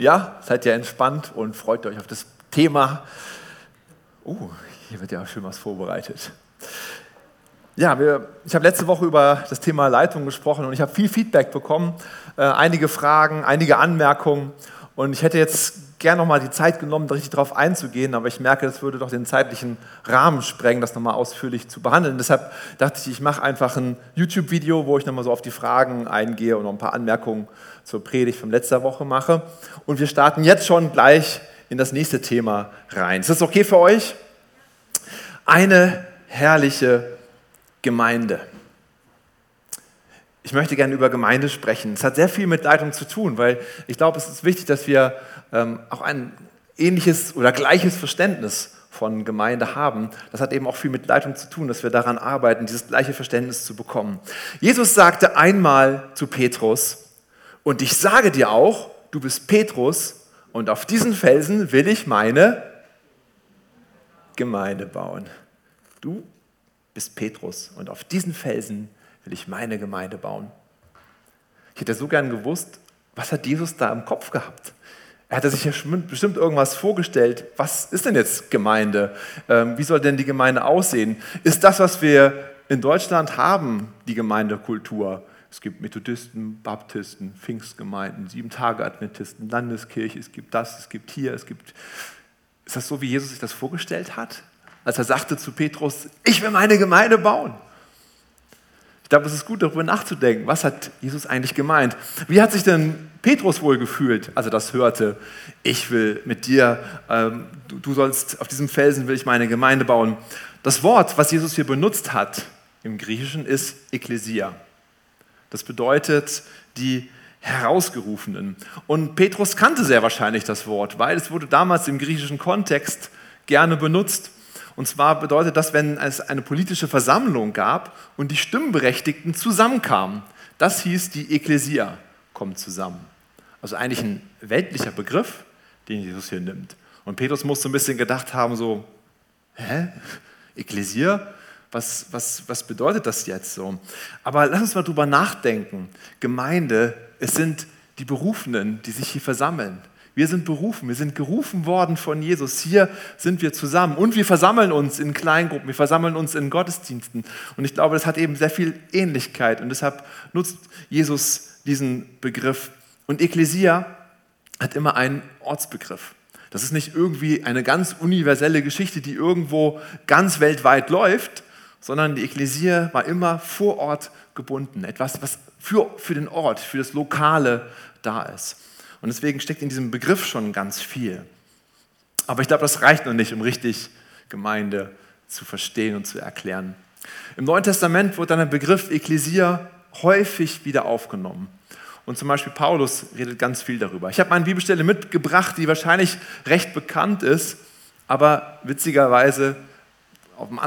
Ja, seid ihr entspannt und freut euch auf das Thema. Oh, hier wird ja auch schön was vorbereitet. Ja, wir, ich habe letzte Woche über das Thema Leitung gesprochen und ich habe viel Feedback bekommen, äh, einige Fragen, einige Anmerkungen und ich hätte jetzt gern nochmal die Zeit genommen, da richtig darauf einzugehen, aber ich merke, das würde doch den zeitlichen Rahmen sprengen, das nochmal ausführlich zu behandeln. Deshalb dachte ich, ich mache einfach ein YouTube-Video, wo ich nochmal so auf die Fragen eingehe und noch ein paar Anmerkungen zur Predigt von letzter Woche mache. Und wir starten jetzt schon gleich in das nächste Thema rein. Ist das okay für euch? Eine herrliche Gemeinde. Ich möchte gerne über Gemeinde sprechen. Es hat sehr viel mit Leitung zu tun, weil ich glaube, es ist wichtig, dass wir ähm, auch ein ähnliches oder gleiches Verständnis von Gemeinde haben. Das hat eben auch viel mit Leitung zu tun, dass wir daran arbeiten, dieses gleiche Verständnis zu bekommen. Jesus sagte einmal zu Petrus, und ich sage dir auch, du bist Petrus, und auf diesen Felsen will ich meine Gemeinde bauen. Du bist Petrus, und auf diesen Felsen will ich meine Gemeinde bauen. Ich hätte so gern gewusst, was hat Jesus da im Kopf gehabt? Er hatte sich ja bestimmt irgendwas vorgestellt. Was ist denn jetzt Gemeinde? Ähm, wie soll denn die Gemeinde aussehen? Ist das, was wir in Deutschland haben, die Gemeindekultur? Es gibt Methodisten, Baptisten, Pfingstgemeinden, Sieben-Tage-Adventisten, Landeskirche, es gibt das, es gibt hier, es gibt. Ist das so, wie Jesus sich das vorgestellt hat? Als er sagte zu Petrus: Ich will meine Gemeinde bauen. Ich glaube, es ist gut, darüber nachzudenken. Was hat Jesus eigentlich gemeint? Wie hat sich denn Petrus wohl gefühlt, als er das hörte? Ich will mit dir, ähm, du, du sollst, auf diesem Felsen will ich meine Gemeinde bauen. Das Wort, was Jesus hier benutzt hat im Griechischen, ist Ekklesia. Das bedeutet die Herausgerufenen. Und Petrus kannte sehr wahrscheinlich das Wort, weil es wurde damals im griechischen Kontext gerne benutzt. Und zwar bedeutet das, wenn es eine politische Versammlung gab und die Stimmberechtigten zusammenkamen. Das hieß, die Ekklesia kommt zusammen. Also eigentlich ein weltlicher Begriff, den Jesus hier nimmt. Und Petrus muss so ein bisschen gedacht haben, so, hä? Ekklesia? Was, was, was bedeutet das jetzt so? Aber lass uns mal drüber nachdenken. Gemeinde, es sind die Berufenen, die sich hier versammeln. Wir sind berufen, wir sind gerufen worden von Jesus. Hier sind wir zusammen und wir versammeln uns in Kleingruppen, wir versammeln uns in Gottesdiensten. Und ich glaube, das hat eben sehr viel Ähnlichkeit und deshalb nutzt Jesus diesen Begriff. Und Ekklesia hat immer einen Ortsbegriff. Das ist nicht irgendwie eine ganz universelle Geschichte, die irgendwo ganz weltweit läuft, sondern die Ekklesia war immer vor Ort gebunden. Etwas, was für, für den Ort, für das Lokale da ist. Und deswegen steckt in diesem Begriff schon ganz viel. Aber ich glaube, das reicht noch nicht, um richtig Gemeinde zu verstehen und zu erklären. Im Neuen Testament wird dann der Begriff Ekklesia häufig wieder aufgenommen. Und zum Beispiel Paulus redet ganz viel darüber. Ich habe eine Bibelstelle mitgebracht, die wahrscheinlich recht bekannt ist, aber witzigerweise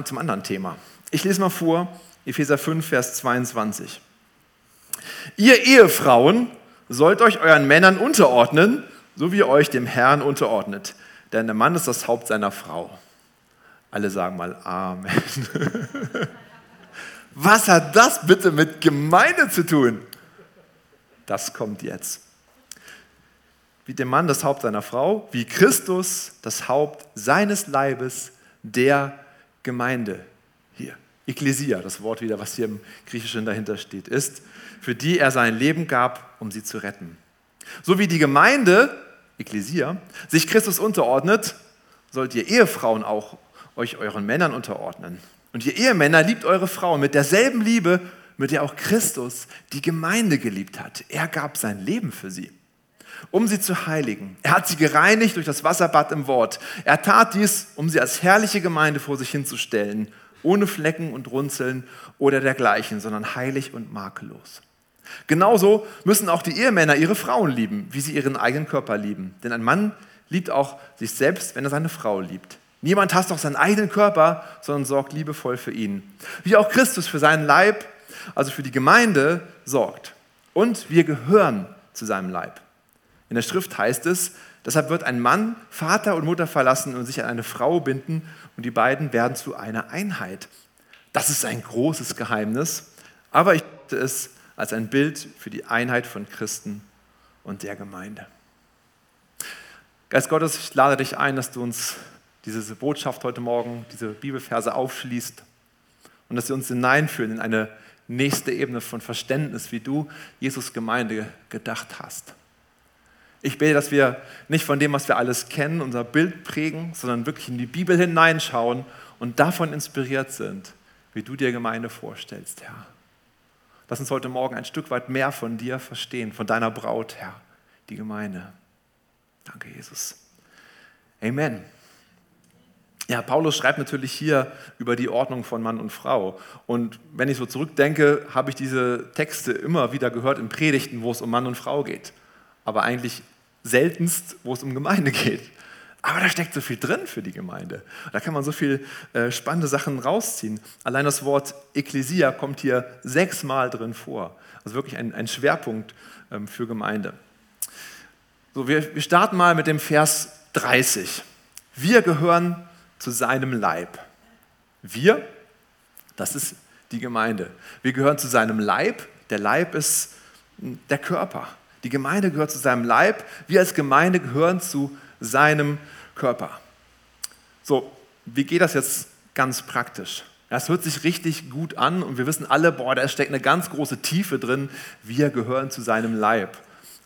zum anderen Thema. Ich lese mal vor, Epheser 5, Vers 22. Ihr Ehefrauen sollt euch euren Männern unterordnen, so wie ihr euch dem Herrn unterordnet. Denn der Mann ist das Haupt seiner Frau. Alle sagen mal Amen. Was hat das bitte mit Gemeinde zu tun? Das kommt jetzt. Wie der Mann das Haupt seiner Frau, wie Christus das Haupt seines Leibes, der Gemeinde. Hier, Ekklesia, das Wort wieder, was hier im Griechischen dahinter steht, ist für die er sein Leben gab, um sie zu retten. So wie die Gemeinde, Ekklesia, sich Christus unterordnet, sollt ihr Ehefrauen auch euch euren Männern unterordnen. Und ihr Ehemänner liebt eure Frauen mit derselben Liebe, mit der auch Christus die Gemeinde geliebt hat. Er gab sein Leben für sie, um sie zu heiligen. Er hat sie gereinigt durch das Wasserbad im Wort. Er tat dies, um sie als herrliche Gemeinde vor sich hinzustellen, ohne Flecken und Runzeln oder dergleichen, sondern heilig und makellos. Genauso müssen auch die Ehemänner ihre Frauen lieben, wie sie ihren eigenen Körper lieben. Denn ein Mann liebt auch sich selbst, wenn er seine Frau liebt. Niemand hasst auch seinen eigenen Körper, sondern sorgt liebevoll für ihn. Wie auch Christus für seinen Leib, also für die Gemeinde, sorgt. Und wir gehören zu seinem Leib. In der Schrift heißt es, deshalb wird ein Mann Vater und Mutter verlassen und sich an eine Frau binden und die beiden werden zu einer Einheit. Das ist ein großes Geheimnis, aber ich möchte es als ein Bild für die Einheit von Christen und der Gemeinde. Geist Gottes, ich lade dich ein, dass du uns diese Botschaft heute Morgen, diese Bibelverse aufschließt und dass sie uns hineinführen in eine nächste Ebene von Verständnis, wie du Jesus Gemeinde gedacht hast. Ich bete, dass wir nicht von dem, was wir alles kennen, unser Bild prägen, sondern wirklich in die Bibel hineinschauen und davon inspiriert sind, wie du dir Gemeinde vorstellst, Herr. Lass uns heute Morgen ein Stück weit mehr von dir verstehen, von deiner Braut, Herr, die Gemeinde. Danke, Jesus. Amen. Ja, Paulus schreibt natürlich hier über die Ordnung von Mann und Frau. Und wenn ich so zurückdenke, habe ich diese Texte immer wieder gehört in Predigten, wo es um Mann und Frau geht. Aber eigentlich seltenst, wo es um Gemeinde geht. Aber da steckt so viel drin für die Gemeinde. Da kann man so viel äh, spannende Sachen rausziehen. Allein das Wort Ekklesia kommt hier sechsmal drin vor. Also wirklich ein, ein Schwerpunkt ähm, für Gemeinde. So, wir, wir starten mal mit dem Vers 30. Wir gehören zu seinem Leib. Wir, das ist die Gemeinde. Wir gehören zu seinem Leib. Der Leib ist der Körper. Die Gemeinde gehört zu seinem Leib. Wir als Gemeinde gehören zu seinem Körper. So, wie geht das jetzt ganz praktisch? Das hört sich richtig gut an und wir wissen alle, boah, da steckt eine ganz große Tiefe drin. Wir gehören zu seinem Leib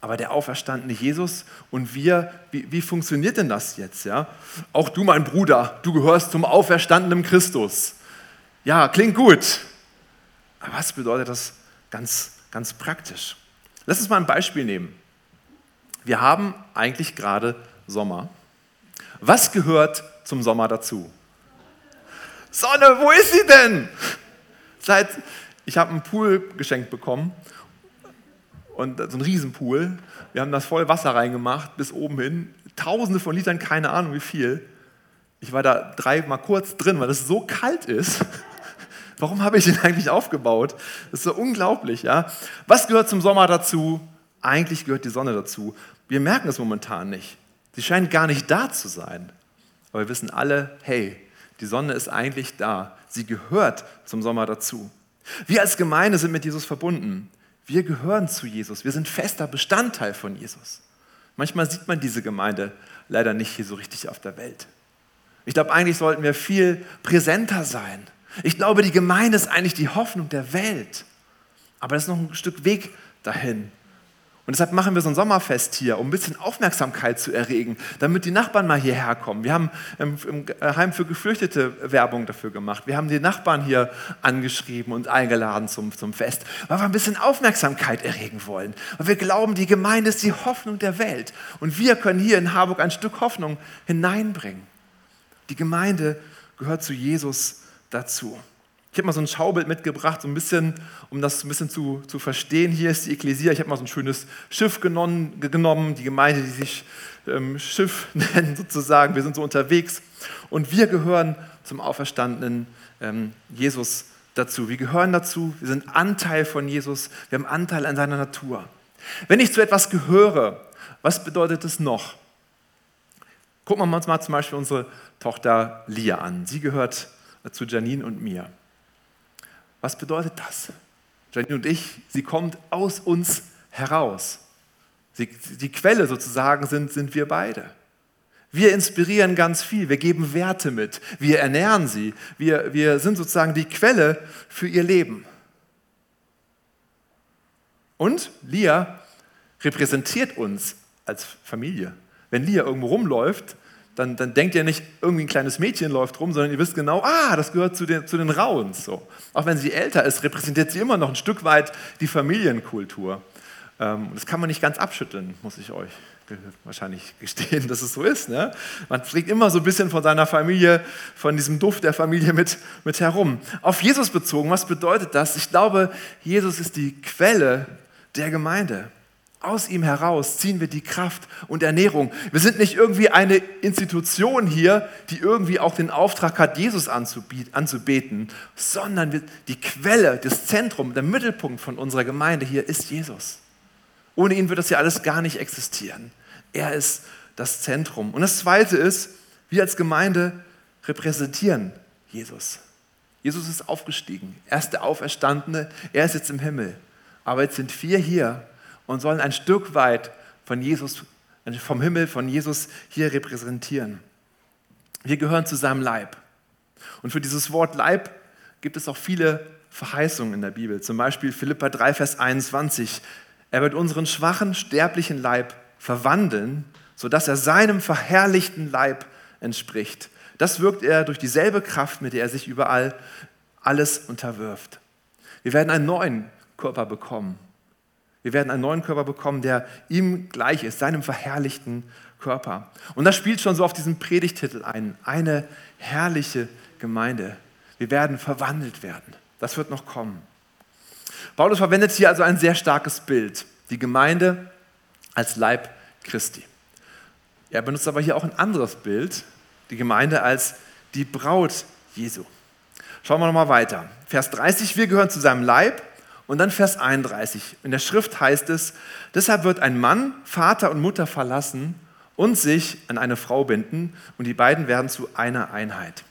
aber der auferstandene Jesus und wir, wie, wie, funktioniert denn das jetzt? Ja? Auch du, mein Bruder, du gehörst zum auferstandenen Christus. Ja, klingt gut. Aber was bedeutet das ganz, ganz praktisch? Lass uns mal ein Beispiel nehmen. Wir haben eigentlich gerade Sommer. Was gehört zum Sommer dazu? Sonne, wo ist sie denn? Seit, ich habe einen Pool geschenkt bekommen und so ein Riesenpool. Wir haben das voll Wasser reingemacht, bis oben hin. Tausende von Litern, keine Ahnung wie viel. Ich war da dreimal kurz drin, weil es so kalt ist. Warum habe ich den eigentlich aufgebaut? Das ist so unglaublich, ja. Was gehört zum Sommer dazu? Eigentlich gehört die Sonne dazu. Wir merken es momentan nicht. Sie scheint gar nicht da zu sein. Aber wir wissen alle, hey, die Sonne ist eigentlich da. Sie gehört zum Sommer dazu. Wir als Gemeinde sind mit Jesus verbunden. Wir gehören zu Jesus. Wir sind fester Bestandteil von Jesus. Manchmal sieht man diese Gemeinde leider nicht hier so richtig auf der Welt. Ich glaube, eigentlich sollten wir viel präsenter sein. Ich glaube, die Gemeinde ist eigentlich die Hoffnung der Welt. Aber das ist noch ein Stück Weg dahin. Und deshalb machen wir so ein Sommerfest hier, um ein bisschen Aufmerksamkeit zu erregen, damit die Nachbarn mal hierher kommen. Wir haben im, Heim für Geflüchtete Werbung dafür gemacht. Wir haben die Nachbarn hier angeschrieben und eingeladen zum, zum Fest, weil wir ein bisschen Aufmerksamkeit erregen wollen. Weil wir glauben, die Gemeinde ist die Hoffnung der Welt. Und wir können hier in Harburg ein Stück Hoffnung hineinbringen. Die Gemeinde gehört zu Jesus dazu. Ich habe mal so ein Schaubild mitgebracht, so ein bisschen, um das ein bisschen zu, zu verstehen. Hier ist die Ekklesia. Ich habe mal so ein schönes Schiff genommen, genommen die Gemeinde, die sich ähm, Schiff nennt sozusagen. Wir sind so unterwegs und wir gehören zum auferstandenen ähm, Jesus dazu. Wir gehören dazu, wir sind Anteil von Jesus, wir haben Anteil an seiner Natur. Wenn ich zu etwas gehöre, was bedeutet es noch? Gucken wir uns mal zum Beispiel unsere Tochter Lia an. Sie gehört zu Janine und mir. Was bedeutet das? Janine und ich, sie kommt aus uns heraus. Sie, die Quelle sozusagen sind, sind wir beide. Wir inspirieren ganz viel, wir geben Werte mit, wir ernähren sie, wir, wir sind sozusagen die Quelle für ihr Leben. Und Lia repräsentiert uns als Familie. Wenn Lia irgendwo rumläuft, dann, dann denkt ihr nicht, irgendwie ein kleines Mädchen läuft rum, sondern ihr wisst genau, ah, das gehört zu den, zu den Rauens. So. Auch wenn sie älter ist, repräsentiert sie immer noch ein Stück weit die Familienkultur. Ähm, das kann man nicht ganz abschütteln, muss ich euch wahrscheinlich gestehen, dass es so ist. Ne? Man trägt immer so ein bisschen von seiner Familie, von diesem Duft der Familie mit, mit herum. Auf Jesus bezogen, was bedeutet das? Ich glaube, Jesus ist die Quelle der Gemeinde. Aus ihm heraus ziehen wir die Kraft und Ernährung. Wir sind nicht irgendwie eine Institution hier, die irgendwie auch den Auftrag hat, Jesus anzubeten, sondern die Quelle, das Zentrum, der Mittelpunkt von unserer Gemeinde hier ist Jesus. Ohne ihn wird das ja alles gar nicht existieren. Er ist das Zentrum. Und das Zweite ist, wir als Gemeinde repräsentieren Jesus. Jesus ist aufgestiegen. Er ist der Auferstandene. Er ist jetzt im Himmel. Aber jetzt sind wir hier und sollen ein Stück weit von Jesus vom Himmel, von Jesus hier repräsentieren. Wir gehören zu seinem Leib. Und für dieses Wort Leib gibt es auch viele Verheißungen in der Bibel. Zum Beispiel Philippa 3, Vers 21. Er wird unseren schwachen, sterblichen Leib verwandeln, sodass er seinem verherrlichten Leib entspricht. Das wirkt er durch dieselbe Kraft, mit der er sich überall alles unterwirft. Wir werden einen neuen Körper bekommen. Wir werden einen neuen Körper bekommen, der ihm gleich ist, seinem verherrlichten Körper. Und das spielt schon so auf diesen Predigtitel ein. Eine herrliche Gemeinde. Wir werden verwandelt werden. Das wird noch kommen. Paulus verwendet hier also ein sehr starkes Bild. Die Gemeinde als Leib Christi. Er benutzt aber hier auch ein anderes Bild, die Gemeinde als die Braut Jesu. Schauen wir nochmal weiter. Vers 30, wir gehören zu seinem Leib. Und dann Vers 31. In der Schrift heißt es, deshalb wird ein Mann Vater und Mutter verlassen und sich an eine Frau binden und die beiden werden zu einer Einheit.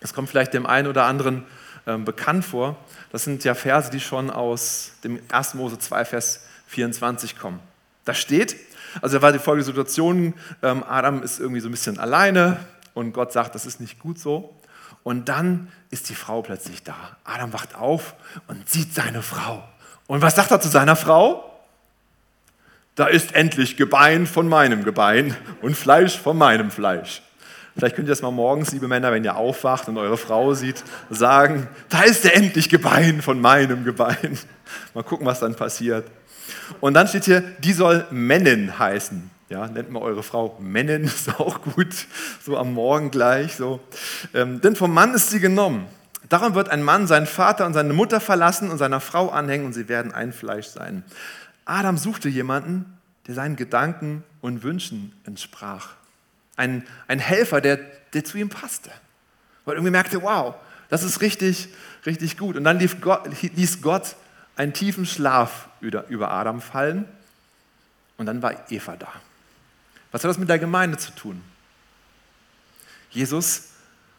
Das kommt vielleicht dem einen oder anderen äh, bekannt vor. Das sind ja Verse, die schon aus dem 1. Mose 2, Vers 24 kommen. Da steht, also da war die folgende Situation, ähm, Adam ist irgendwie so ein bisschen alleine und Gott sagt, das ist nicht gut so. Und dann ist die Frau plötzlich da. Adam wacht auf und sieht seine Frau. Und was sagt er zu seiner Frau? Da ist endlich Gebein von meinem Gebein und Fleisch von meinem Fleisch. Vielleicht könnt ihr das mal morgens, liebe Männer, wenn ihr aufwacht und eure Frau sieht, sagen, da ist der endlich Gebein von meinem Gebein. Mal gucken, was dann passiert. Und dann steht hier, die soll Männin heißen. Ja, nennt mal eure Frau Männin, ist auch gut, so am Morgen gleich. So. Ähm, denn vom Mann ist sie genommen. Darum wird ein Mann seinen Vater und seine Mutter verlassen und seiner Frau anhängen und sie werden ein Fleisch sein. Adam suchte jemanden, der seinen Gedanken und Wünschen entsprach. Ein, ein Helfer, der, der zu ihm passte. Weil irgendwie merkte, wow, das ist richtig, richtig gut. Und dann Gott, ließ Gott einen tiefen Schlaf über Adam fallen und dann war Eva da. Was hat das mit der Gemeinde zu tun? Jesus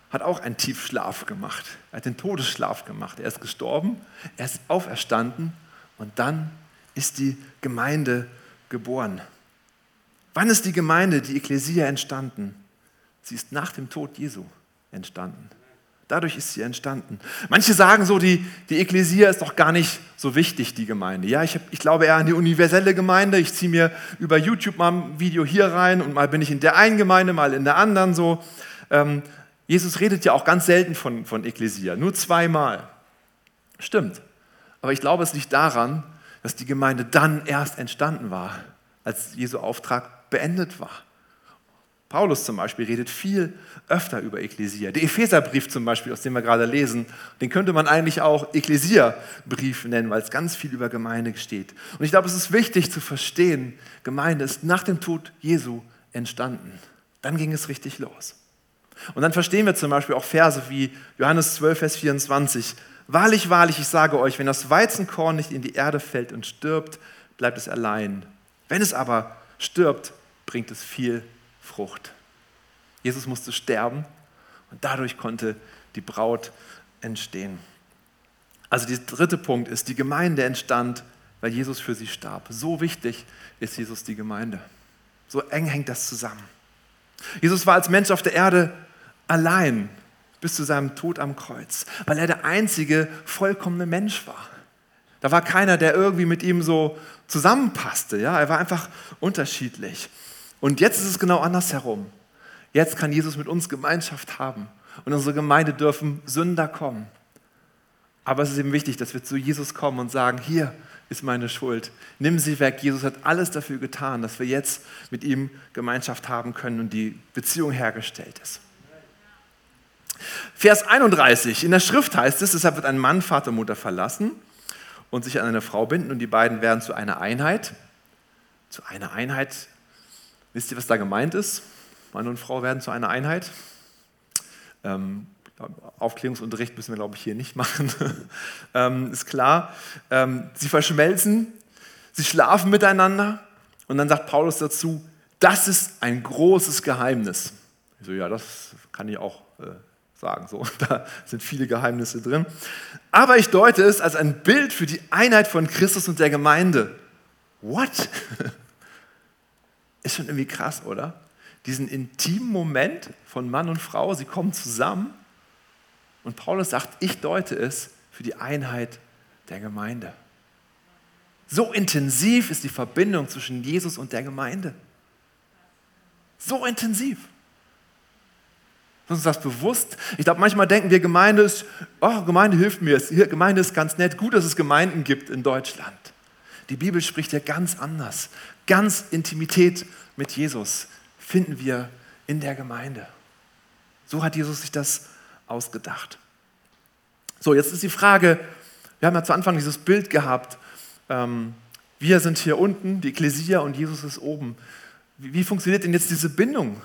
hat auch einen Tiefschlaf gemacht. Er hat den Todesschlaf gemacht. Er ist gestorben, er ist auferstanden und dann ist die Gemeinde geboren. Wann ist die Gemeinde, die Ekklesia, entstanden? Sie ist nach dem Tod Jesu entstanden. Dadurch ist sie entstanden. Manche sagen so, die, die Ekklesia ist doch gar nicht so wichtig, die Gemeinde. Ja, ich, hab, ich glaube eher an die universelle Gemeinde. Ich ziehe mir über YouTube mal ein Video hier rein und mal bin ich in der einen Gemeinde, mal in der anderen so. Ähm, Jesus redet ja auch ganz selten von, von Ekklesia, nur zweimal. Stimmt. Aber ich glaube, es liegt daran, dass die Gemeinde dann erst entstanden war, als Jesu Auftrag beendet war. Paulus zum Beispiel redet viel öfter über Ekklesia. Der Epheserbrief zum Beispiel, aus dem wir gerade lesen, den könnte man eigentlich auch Ekklesia-Brief nennen, weil es ganz viel über Gemeinde steht. Und ich glaube, es ist wichtig zu verstehen, Gemeinde ist nach dem Tod Jesu entstanden. Dann ging es richtig los. Und dann verstehen wir zum Beispiel auch Verse wie Johannes 12, Vers 24. Wahrlich, wahrlich, ich sage euch, wenn das Weizenkorn nicht in die Erde fällt und stirbt, bleibt es allein. Wenn es aber stirbt, bringt es viel Frucht. Jesus musste sterben und dadurch konnte die Braut entstehen. Also der dritte Punkt ist, die Gemeinde entstand, weil Jesus für sie starb. So wichtig ist Jesus die Gemeinde. So eng hängt das zusammen. Jesus war als Mensch auf der Erde allein bis zu seinem Tod am Kreuz, weil er der einzige vollkommene Mensch war. Da war keiner, der irgendwie mit ihm so zusammenpasste. Ja? Er war einfach unterschiedlich. Und jetzt ist es genau andersherum. Jetzt kann Jesus mit uns Gemeinschaft haben und unsere Gemeinde dürfen Sünder kommen. Aber es ist eben wichtig, dass wir zu Jesus kommen und sagen, hier ist meine Schuld, nimm sie weg. Jesus hat alles dafür getan, dass wir jetzt mit ihm Gemeinschaft haben können und die Beziehung hergestellt ist. Vers 31. In der Schrift heißt es, deshalb wird ein Mann Vater und Mutter verlassen und sich an eine Frau binden und die beiden werden zu einer Einheit. Zu einer Einheit Wisst ihr, was da gemeint ist? Mann und Frau werden zu einer Einheit. Ähm, Aufklärungsunterricht müssen wir, glaube ich, hier nicht machen. ähm, ist klar. Ähm, sie verschmelzen, sie schlafen miteinander. Und dann sagt Paulus dazu, das ist ein großes Geheimnis. Ich so, ja, das kann ich auch äh, sagen. So, da sind viele Geheimnisse drin. Aber ich deute es als ein Bild für die Einheit von Christus und der Gemeinde. What? Ist schon irgendwie krass, oder? Diesen intimen Moment von Mann und Frau, sie kommen zusammen und Paulus sagt, ich deute es für die Einheit der Gemeinde. So intensiv ist die Verbindung zwischen Jesus und der Gemeinde. So intensiv. Ist uns das bewusst? Ich glaube, manchmal denken wir, Gemeinde ist, oh, Gemeinde hilft mir, Gemeinde ist ganz nett, gut, dass es Gemeinden gibt in Deutschland. Die Bibel spricht ja ganz anders. Ganz Intimität mit Jesus finden wir in der Gemeinde. So hat Jesus sich das ausgedacht. So, jetzt ist die Frage, wir haben ja zu Anfang dieses Bild gehabt, ähm, wir sind hier unten, die Ekklesia und Jesus ist oben. Wie, wie, funktioniert denn jetzt diese Bindung?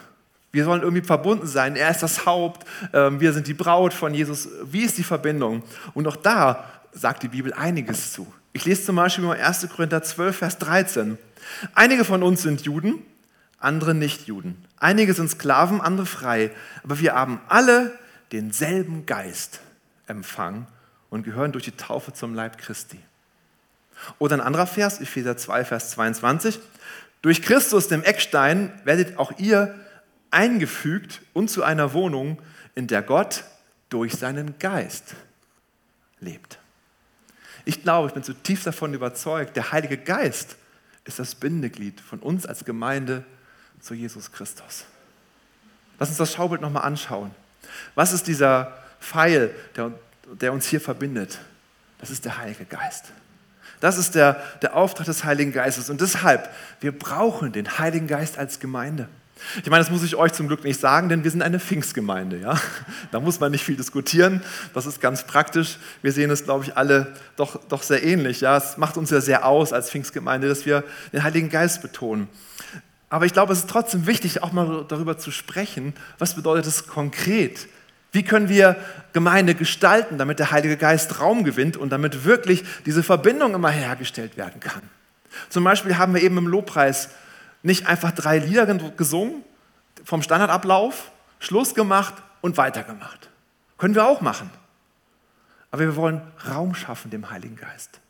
Wir sollen irgendwie verbunden sein. Er ist das Haupt, ähm, wir sind die Braut von Jesus. Wie ist die Verbindung? Und auch da sagt die Bibel einiges zu. Ich lese zum Beispiel mal 1. Korinther 12, Vers 13. Einige von uns sind Juden, andere nicht Juden. Einige sind Sklaven, andere frei. Aber wir haben alle denselben Geist empfangen und gehören durch die Taufe zum Leib Christi. Oder ein anderer Vers, Epheser 2, Vers 22. Durch Christus, dem Eckstein, werdet auch ihr eingefügt und zu einer Wohnung, in der Gott durch seinen Geist lebt. Ich glaube, ich bin zutiefst davon überzeugt, der Heilige Geist ist das Bindeglied von uns als Gemeinde zu Jesus Christus. Lass uns das Schaubild nochmal anschauen. Was ist dieser Pfeil, der, der uns hier verbindet? Das ist der Heilige Geist. Das ist der, der Auftrag des Heiligen Geistes. Und deshalb, wir brauchen den Heiligen Geist als Gemeinde. Ich meine, das muss ich euch zum Glück nicht sagen, denn wir sind eine Pfingstgemeinde. Ja? Da muss man nicht viel diskutieren. Das ist ganz praktisch. Wir sehen es, glaube ich, alle doch, doch sehr ähnlich. Ja? Es macht uns ja sehr aus als Pfingstgemeinde, dass wir den Heiligen Geist betonen. Aber ich glaube, es ist trotzdem wichtig, auch mal darüber zu sprechen, was bedeutet es konkret, wie können wir Gemeinde gestalten, damit der Heilige Geist Raum gewinnt und damit wirklich diese Verbindung immer hergestellt werden kann? Zum Beispiel haben wir eben im Lobpreis nicht einfach drei Lieder gesungen, vom Standardablauf, Schluss gemacht und weitergemacht. Können wir auch machen. Aber wir wollen Raum schaffen dem Heiligen Geist.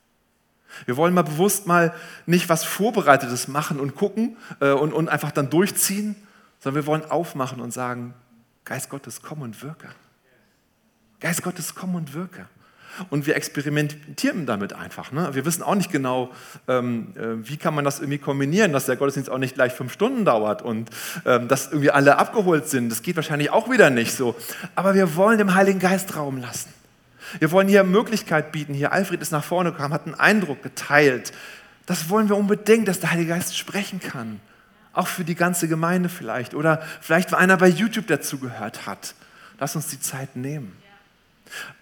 Wir wollen mal bewusst mal nicht was Vorbereitetes machen und gucken äh, und, und einfach dann durchziehen, sondern wir wollen aufmachen und sagen, Geist Gottes, komm und wirke. Geist Gottes, komm und wirke. Und wir experimentieren damit einfach. Ne? Wir wissen auch nicht genau, ähm, äh, wie kann man das irgendwie kombinieren, dass der Gottesdienst auch nicht gleich fünf Stunden dauert und ähm, dass irgendwie alle abgeholt sind. Das geht wahrscheinlich auch wieder nicht so. Aber wir wollen dem Heiligen Geist Raum lassen. Wir wollen hier Möglichkeit bieten. Hier, Alfred ist nach vorne gekommen, hat einen Eindruck geteilt. Das wollen wir unbedingt, dass der Heilige Geist sprechen kann. Auch für die ganze Gemeinde vielleicht. Oder vielleicht, weil einer bei YouTube dazugehört hat. Lass uns die Zeit nehmen.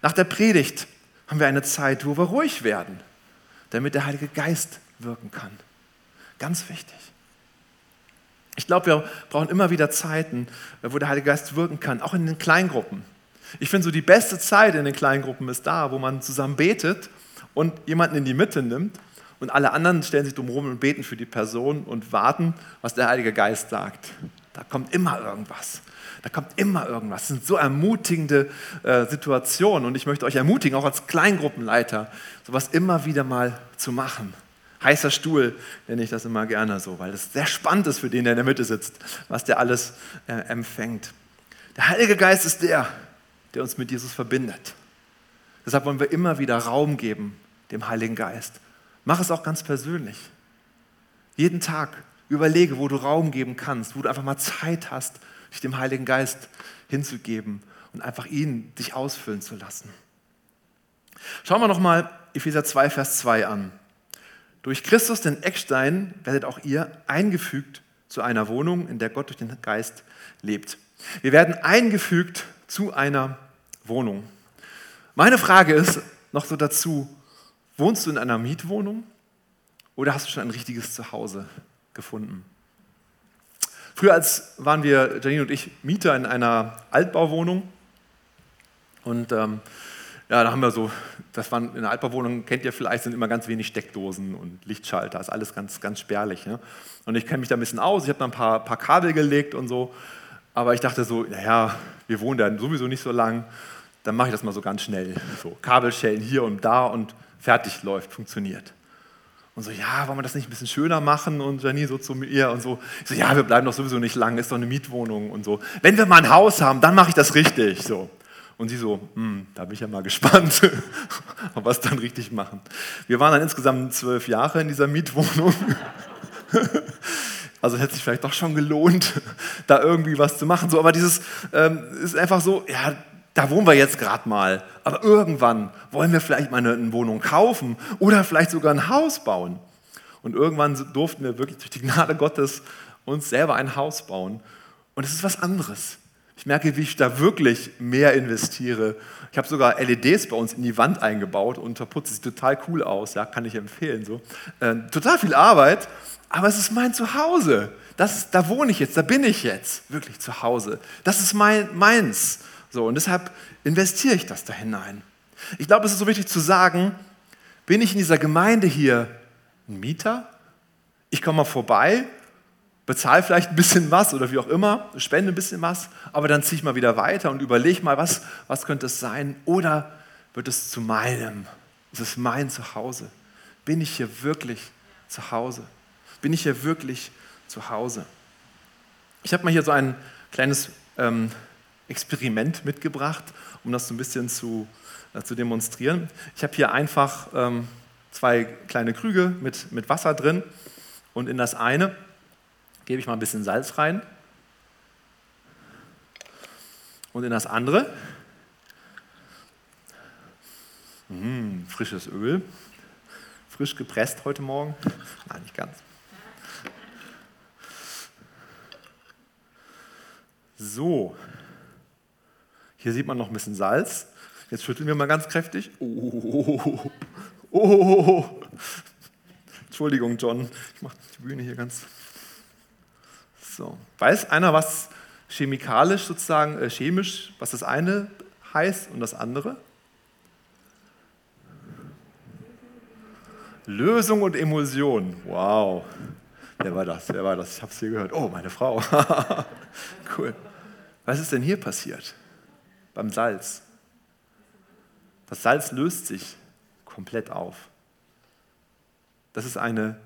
Nach der Predigt haben wir eine Zeit, wo wir ruhig werden, damit der Heilige Geist wirken kann. Ganz wichtig. Ich glaube, wir brauchen immer wieder Zeiten, wo der Heilige Geist wirken kann, auch in den Kleingruppen. Ich finde so die beste Zeit in den Kleingruppen ist da, wo man zusammen betet und jemanden in die Mitte nimmt und alle anderen stellen sich drumherum und beten für die Person und warten, was der Heilige Geist sagt. Da kommt immer irgendwas. Da kommt immer irgendwas. Das sind so ermutigende äh, Situationen und ich möchte euch ermutigen, auch als Kleingruppenleiter, sowas immer wieder mal zu machen. Heißer Stuhl nenne ich das immer gerne so, weil es sehr spannend ist für den, der in der Mitte sitzt, was der alles äh, empfängt. Der Heilige Geist ist der, der uns mit Jesus verbindet. Deshalb wollen wir immer wieder Raum geben dem Heiligen Geist. Mach es auch ganz persönlich. Jeden Tag überlege, wo du Raum geben kannst, wo du einfach mal Zeit hast, dich dem Heiligen Geist hinzugeben und einfach ihn dich ausfüllen zu lassen. Schauen wir nochmal Epheser 2, Vers 2 an. Durch Christus, den Eckstein, werdet auch ihr eingefügt zu einer Wohnung, in der Gott durch den Geist lebt. Wir werden eingefügt zu einer Wohnung. Meine Frage ist noch so dazu, Wohnst du in einer Mietwohnung oder hast du schon ein richtiges Zuhause gefunden? Früher als waren wir, Janine und ich, Mieter in einer Altbauwohnung. Und ähm, ja, da haben wir so, das waren in einer Altbauwohnung, kennt ihr vielleicht, sind immer ganz wenig Steckdosen und Lichtschalter, ist alles ganz, ganz spärlich. Ne? Und ich kenne mich da ein bisschen aus, ich habe da ein paar, paar Kabel gelegt und so. Aber ich dachte so, naja, wir wohnen da sowieso nicht so lang, dann mache ich das mal so ganz schnell. So Kabelschellen hier und da und fertig läuft, funktioniert. Und so, ja, wollen wir das nicht ein bisschen schöner machen? Und Janine so zu mir und so, ich so, ja, wir bleiben doch sowieso nicht lang, ist doch eine Mietwohnung und so. Wenn wir mal ein Haus haben, dann mache ich das richtig. So. Und sie so, hm, da bin ich ja mal gespannt, ob wir es dann richtig machen. Wir waren dann insgesamt zwölf Jahre in dieser Mietwohnung. Also hätte sich vielleicht doch schon gelohnt, da irgendwie was zu machen. So, aber dieses ähm, ist einfach so, ja, da wohnen wir jetzt gerade mal. Aber irgendwann wollen wir vielleicht mal eine, Wohnung kaufen oder vielleicht sogar ein Haus bauen. Und irgendwann durften wir wirklich durch die Gnade Gottes uns selber ein Haus bauen. Und es ist was anderes. Ich merke, wie ich da wirklich mehr investiere. Ich habe sogar LEDs bei uns in die Wand eingebaut und verputzt. Sieht total cool aus, ja, kann ich empfehlen. So. Äh, total viel Arbeit, aber es ist mein Zuhause. Das, da wohne ich jetzt, da bin ich jetzt wirklich zu Hause. Das ist mein, meins. So, und deshalb investiere ich das da hinein. Ich glaube, es ist so wichtig zu sagen, bin ich in dieser Gemeinde hier ein Mieter? Ich komme mal vorbei, bezahle vielleicht ein bisschen was oder wie auch immer, spende ein bisschen was, aber dann ziehe ich mal wieder weiter und überlege mal, was, was könnte es sein? Oder wird es zu meinem? Ist es mein Zuhause? Bin ich hier wirklich zu Hause? Bin ich hier wirklich zu Hause? Ich habe mal hier so ein kleines ähm, Experiment mitgebracht, um das so ein bisschen zu, äh, zu demonstrieren. Ich habe hier einfach ähm, zwei kleine Krüge mit, mit Wasser drin und in das eine gebe ich mal ein bisschen Salz rein und in das andere mh, hm, frisches Öl, frisch gepresst heute Morgen. Nein, nicht ganz. So, hier sieht man noch ein bisschen Salz. Jetzt schütteln wir mal ganz kräftig. Oh, oh, oh. Entschuldigung, John. Ich mache die Bühne hier ganz. So. Weiß einer, was chemikalisch sozusagen, äh, chemisch, was das eine heißt und das andere? Lösung und Emulsion. Wow. Wer war das? Wer war das? Ich habe es hier gehört. Oh, meine Frau. cool. Was ist denn hier passiert? Beim Salz. Das Salz löst sich komplett auf. Das ist eine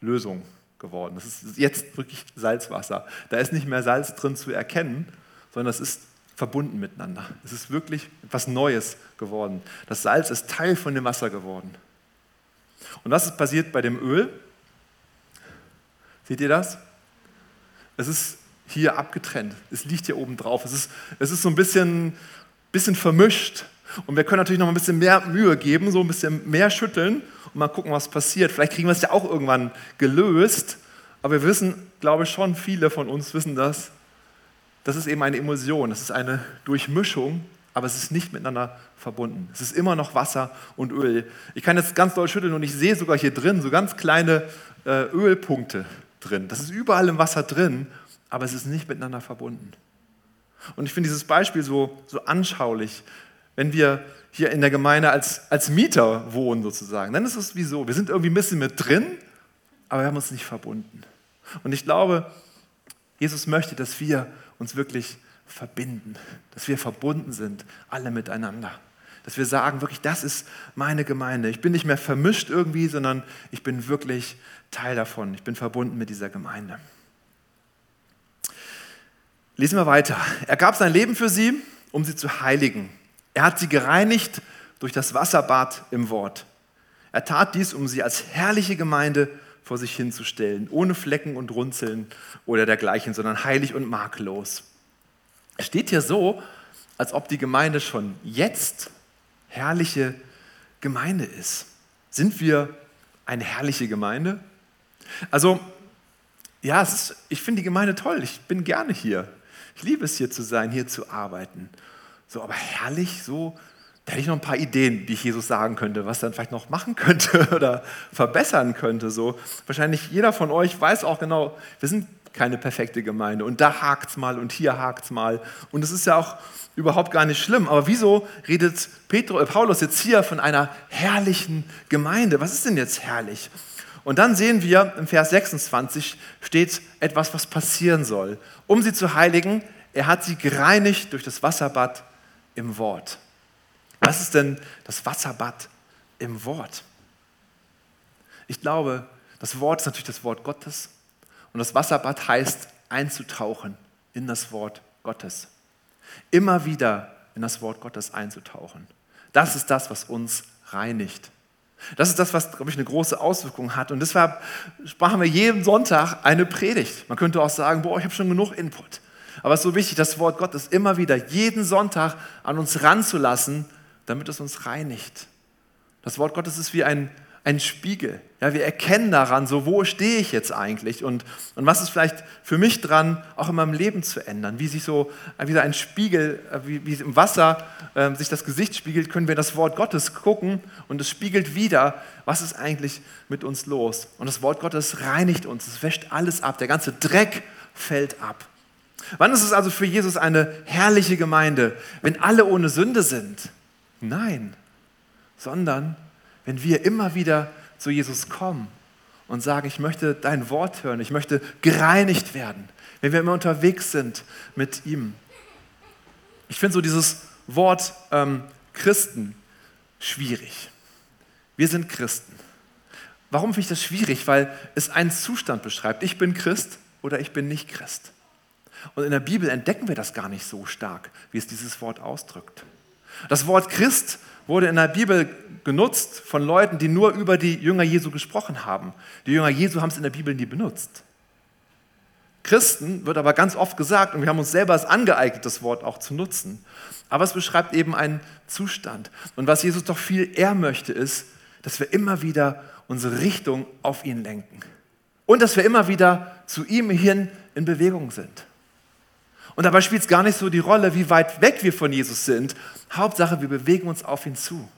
Lösung geworden. Das ist jetzt wirklich Salzwasser. Da ist nicht mehr Salz drin zu erkennen, sondern es ist verbunden miteinander. Es ist wirklich etwas Neues geworden. Das Salz ist Teil von dem Wasser geworden. Und was ist passiert bei dem Öl? Seht ihr das? Es ist hier abgetrennt. Es liegt hier oben drauf. Es ist, es ist so ein bisschen, bisschen vermischt. Und wir können natürlich noch ein bisschen mehr Mühe geben, so ein bisschen mehr schütteln und mal gucken, was passiert. Vielleicht kriegen wir es ja auch irgendwann gelöst. Aber wir wissen, glaube ich, schon viele von uns wissen das. Das ist eben eine Emulsion, das ist eine Durchmischung, aber es ist nicht miteinander verbunden. Es ist immer noch Wasser und Öl. Ich kann jetzt ganz doll schütteln und ich sehe sogar hier drin so ganz kleine äh, Ölpunkte drin. Das ist überall im Wasser drin aber es ist nicht miteinander verbunden. Und ich finde dieses Beispiel so, so anschaulich, wenn wir hier in der Gemeinde als, als Mieter wohnen sozusagen, dann ist es wie so, wir sind irgendwie ein bisschen mit drin, aber wir haben uns nicht verbunden. Und ich glaube, Jesus möchte, dass wir uns wirklich verbinden, dass wir verbunden sind, alle miteinander. Dass wir sagen, wirklich, das ist meine Gemeinde. Ich bin nicht mehr vermischt irgendwie, sondern ich bin wirklich Teil davon. Ich bin verbunden mit dieser Gemeinde. Lesen wir weiter. Er gab sein Leben für sie, um sie zu heiligen. Er hat sie gereinigt durch das Wasserbad im Wort. Er tat dies, um sie als herrliche Gemeinde vor sich hinzustellen, ohne Flecken und Runzeln oder dergleichen, sondern heilig und makellos. Es steht hier so, als ob die Gemeinde schon jetzt herrliche Gemeinde ist. Sind wir eine herrliche Gemeinde? Also, ja, ist, ich finde die Gemeinde toll. Ich bin gerne hier. Ich liebe es hier zu sein, hier zu arbeiten. So, aber herrlich, so, da hätte ich noch ein paar Ideen, die ich Jesus sagen könnte, was dann vielleicht noch machen könnte oder verbessern könnte. So, wahrscheinlich jeder von euch weiß auch genau, wir sind keine perfekte Gemeinde und da hakt es mal und hier hakt es mal. Und es ist ja auch überhaupt gar nicht schlimm. Aber wieso redet Petro, äh, Paulus jetzt hier von einer herrlichen Gemeinde? Was ist denn jetzt herrlich? Und dann sehen wir im Vers 26 steht etwas, was passieren soll. Um sie zu heiligen, er hat sie gereinigt durch das Wasserbad im Wort. Was ist denn das Wasserbad im Wort? Ich glaube, das Wort ist natürlich das Wort Gottes und das Wasserbad heißt einzutauchen in das Wort Gottes. Immer wieder in das Wort Gottes einzutauchen. Das ist das, was uns reinigt. Das ist das, was, glaube ich, eine große Auswirkung hat. Und deshalb sprachen wir jeden Sonntag eine Predigt. Man könnte auch sagen, boah, ich habe schon genug Input. Aber es ist so wichtig, das Wort Gottes immer wieder jeden Sonntag an uns ranzulassen, damit es uns reinigt. Das Wort Gottes ist wie ein, ein Spiegel. Ja, wir erkennen daran, so wo stehe ich jetzt eigentlich und, und was ist vielleicht für mich dran, auch in meinem Leben zu ändern. Wie sich so wie so ein Spiegel, wie, wie im Wasser äh, sich das Gesicht spiegelt, können wir das Wort Gottes gucken und es spiegelt wieder, was ist eigentlich mit uns los. Und das Wort Gottes reinigt uns, es wäscht alles ab, der ganze Dreck fällt ab. Wann ist es also für Jesus eine herrliche Gemeinde, wenn alle ohne Sünde sind? Nein, sondern wenn wir immer wieder zu Jesus kommen und sagen, ich möchte dein Wort hören, ich möchte gereinigt werden, wenn wir immer unterwegs sind mit ihm. Ich finde so dieses Wort ähm, Christen schwierig. Wir sind Christen. Warum finde ich das schwierig? Weil es einen Zustand beschreibt. Ich bin Christ oder ich bin nicht Christ. Und in der Bibel entdecken wir das gar nicht so stark, wie es dieses Wort ausdrückt. Das Wort Christ wurde in der Bibel genutzt von Leuten, die nur über die Jünger Jesu gesprochen haben. Die Jünger Jesu haben es in der Bibel nie benutzt. Christen wird aber ganz oft gesagt, und wir haben uns selber es angeeignet, das Wort auch zu nutzen. Aber es beschreibt eben einen Zustand. Und was Jesus doch viel eher möchte, ist, dass wir immer wieder unsere Richtung auf ihn lenken. Und dass wir immer wieder zu ihm hin in Bewegung sind. Und dabei spielt es gar nicht so die Rolle, wie weit weg wir von Jesus sind. Hauptsache, wir bewegen uns auf ihn zu.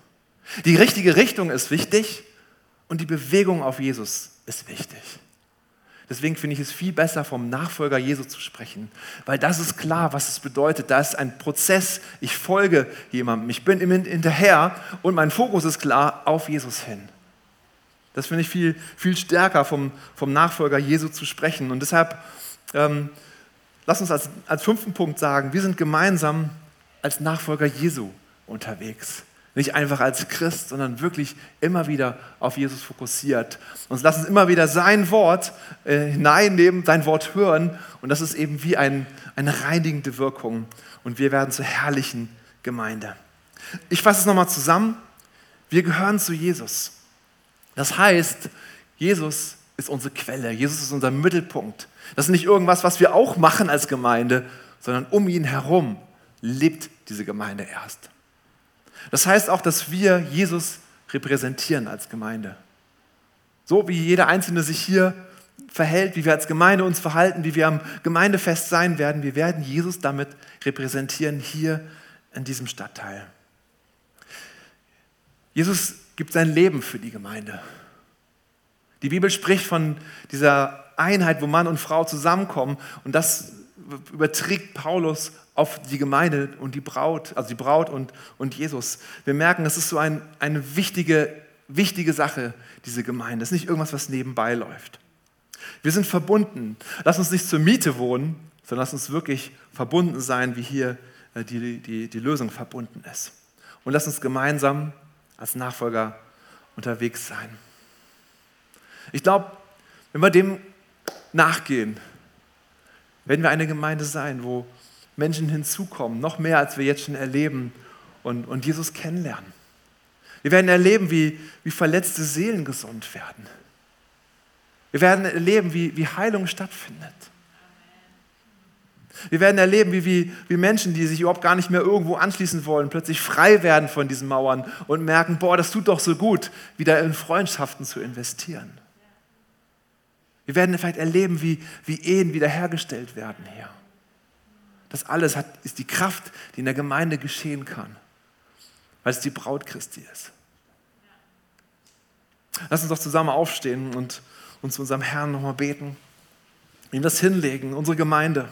Die richtige Richtung ist wichtig und die Bewegung auf Jesus ist wichtig. Deswegen finde ich es viel besser, vom Nachfolger Jesu zu sprechen, weil das ist klar, was es bedeutet. Da ist ein Prozess. Ich folge jemandem, ich bin ihm hinterher und mein Fokus ist klar auf Jesus hin. Das finde ich viel, viel stärker, vom, vom Nachfolger Jesu zu sprechen. Und deshalb ähm, lass uns als, als fünften Punkt sagen, wir sind gemeinsam als Nachfolger Jesu unterwegs. Nicht einfach als Christ, sondern wirklich immer wieder auf Jesus fokussiert. Und lass uns immer wieder sein Wort äh, hineinnehmen, sein Wort hören. Und das ist eben wie ein, eine reinigende Wirkung. Und wir werden zur herrlichen Gemeinde. Ich fasse es nochmal zusammen. Wir gehören zu Jesus. Das heißt, Jesus ist unsere Quelle. Jesus ist unser Mittelpunkt. Das ist nicht irgendwas, was wir auch machen als Gemeinde, sondern um ihn herum lebt diese Gemeinde erst. Das heißt auch, dass wir Jesus repräsentieren als Gemeinde. So wie jeder Einzelne sich hier verhält, wie wir als Gemeinde uns verhalten, wie wir am Gemeindefest sein werden, wir werden Jesus damit repräsentieren hier in diesem Stadtteil. Jesus gibt sein Leben für die Gemeinde. Die Bibel spricht von dieser Einheit, wo Mann und Frau zusammenkommen. Und das überträgt Paulus auf die Gemeinde und die Braut, also die Braut und, und Jesus. Wir merken, das ist so ein, eine wichtige, wichtige Sache, diese Gemeinde. Das ist nicht irgendwas, was nebenbei läuft. Wir sind verbunden. Lass uns nicht zur Miete wohnen, sondern lass uns wirklich verbunden sein, wie hier äh, die, die, die Lösung verbunden ist. Und lass uns gemeinsam als Nachfolger unterwegs sein. Ich glaube, wenn wir dem nachgehen, werden wir eine Gemeinde sein, wo Menschen hinzukommen, noch mehr als wir jetzt schon erleben und, und Jesus kennenlernen. Wir werden erleben, wie, wie verletzte Seelen gesund werden. Wir werden erleben, wie, wie Heilung stattfindet. Wir werden erleben, wie, wie, wie Menschen, die sich überhaupt gar nicht mehr irgendwo anschließen wollen, plötzlich frei werden von diesen Mauern und merken, boah, das tut doch so gut, wieder in Freundschaften zu investieren. Wir werden vielleicht erleben, wie, wie Ehen wiederhergestellt werden hier. Das alles hat, ist die Kraft, die in der Gemeinde geschehen kann, weil es die Braut Christi ist. Lass uns doch zusammen aufstehen und uns zu unserem Herrn nochmal beten, ihm das hinlegen, unsere Gemeinde.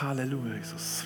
Halleluja, Jesus.